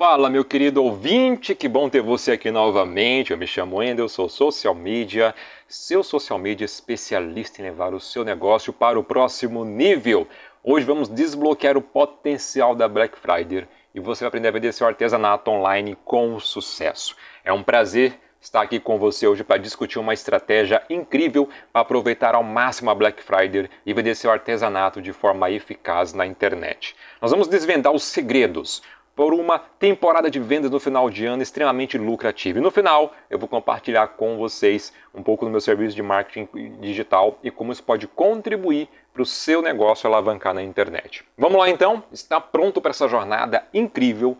Fala, meu querido ouvinte, que bom ter você aqui novamente. Eu me chamo Endel, sou social media, seu social media especialista em levar o seu negócio para o próximo nível. Hoje vamos desbloquear o potencial da Black Friday e você vai aprender a vender seu artesanato online com sucesso. É um prazer estar aqui com você hoje para discutir uma estratégia incrível para aproveitar ao máximo a Black Friday e vender seu artesanato de forma eficaz na internet. Nós vamos desvendar os segredos por uma temporada de vendas no final de ano extremamente lucrativa. E no final, eu vou compartilhar com vocês um pouco do meu serviço de marketing digital e como isso pode contribuir para o seu negócio alavancar na internet. Vamos lá então? Está pronto para essa jornada incrível?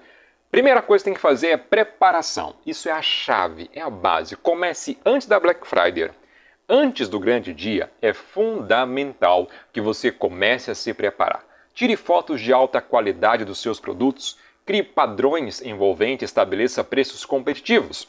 Primeira coisa que tem que fazer é preparação. Isso é a chave, é a base. Comece antes da Black Friday. Antes do grande dia, é fundamental que você comece a se preparar. Tire fotos de alta qualidade dos seus produtos Crie padrões envolventes e estabeleça preços competitivos.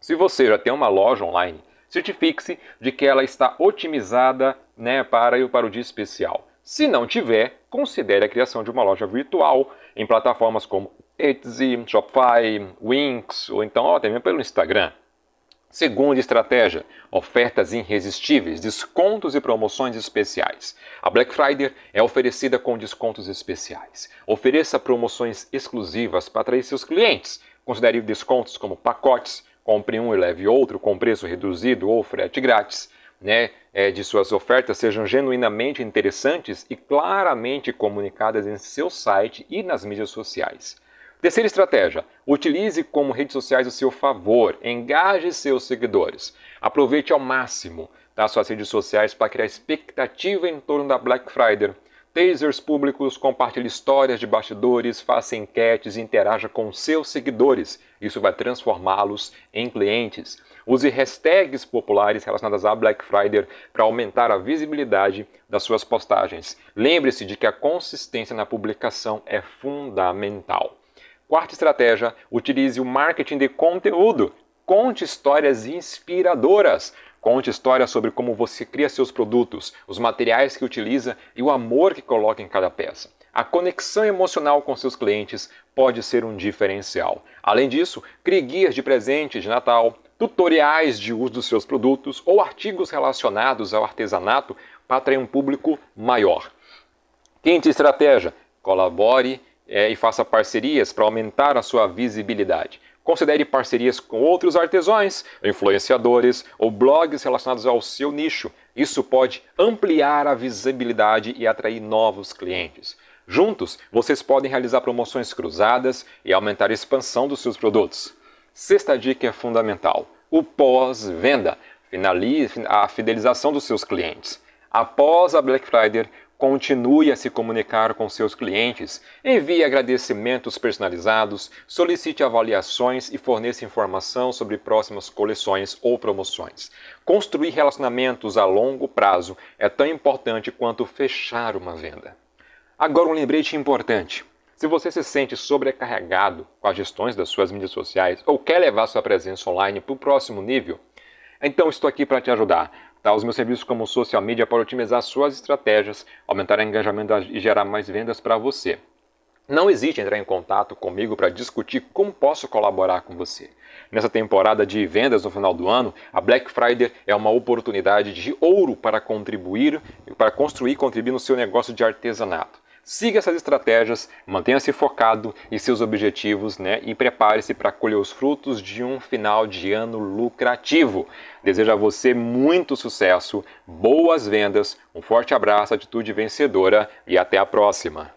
Se você já tem uma loja online, certifique-se de que ela está otimizada né, para, para o dia especial. Se não tiver, considere a criação de uma loja virtual em plataformas como Etsy, Shopify, Wix ou então até mesmo pelo Instagram. Segunda estratégia: ofertas irresistíveis, descontos e promoções especiais. A Black Friday é oferecida com descontos especiais. Ofereça promoções exclusivas para atrair seus clientes. Considere descontos como pacotes, compre um e leve outro com preço reduzido ou frete grátis. Né, é, de suas ofertas sejam genuinamente interessantes e claramente comunicadas em seu site e nas mídias sociais. Terceira estratégia: utilize como redes sociais o seu favor, engaje seus seguidores. Aproveite ao máximo das suas redes sociais para criar expectativa em torno da Black Friday. Tasers públicos, compartilhe histórias de bastidores, faça enquetes interaja com seus seguidores. Isso vai transformá-los em clientes. Use hashtags populares relacionadas à Black Friday para aumentar a visibilidade das suas postagens. Lembre-se de que a consistência na publicação é fundamental. Quarta estratégia: utilize o marketing de conteúdo. Conte histórias inspiradoras. Conte histórias sobre como você cria seus produtos, os materiais que utiliza e o amor que coloca em cada peça. A conexão emocional com seus clientes pode ser um diferencial. Além disso, crie guias de presente de Natal, tutoriais de uso dos seus produtos ou artigos relacionados ao artesanato para atrair um público maior. Quinta estratégia: colabore é, e faça parcerias para aumentar a sua visibilidade. Considere parcerias com outros artesãos, influenciadores ou blogs relacionados ao seu nicho. Isso pode ampliar a visibilidade e atrair novos clientes. Juntos, vocês podem realizar promoções cruzadas e aumentar a expansão dos seus produtos. Sexta dica é fundamental: o pós-venda. Finalize a fidelização dos seus clientes. Após a Black Friday, Continue a se comunicar com seus clientes, envie agradecimentos personalizados, solicite avaliações e forneça informação sobre próximas coleções ou promoções. Construir relacionamentos a longo prazo é tão importante quanto fechar uma venda. Agora, um lembrete importante. Se você se sente sobrecarregado com as gestões das suas mídias sociais ou quer levar sua presença online para o próximo nível, então estou aqui para te ajudar. Tá? Os meus serviços como social media para otimizar suas estratégias, aumentar o engajamento e gerar mais vendas para você. Não hesite em entrar em contato comigo para discutir como posso colaborar com você. Nessa temporada de vendas no final do ano, a Black Friday é uma oportunidade de ouro para contribuir, para construir e contribuir no seu negócio de artesanato. Siga essas estratégias, mantenha-se focado em seus objetivos né, e prepare-se para colher os frutos de um final de ano lucrativo. Desejo a você muito sucesso, boas vendas, um forte abraço, atitude vencedora e até a próxima!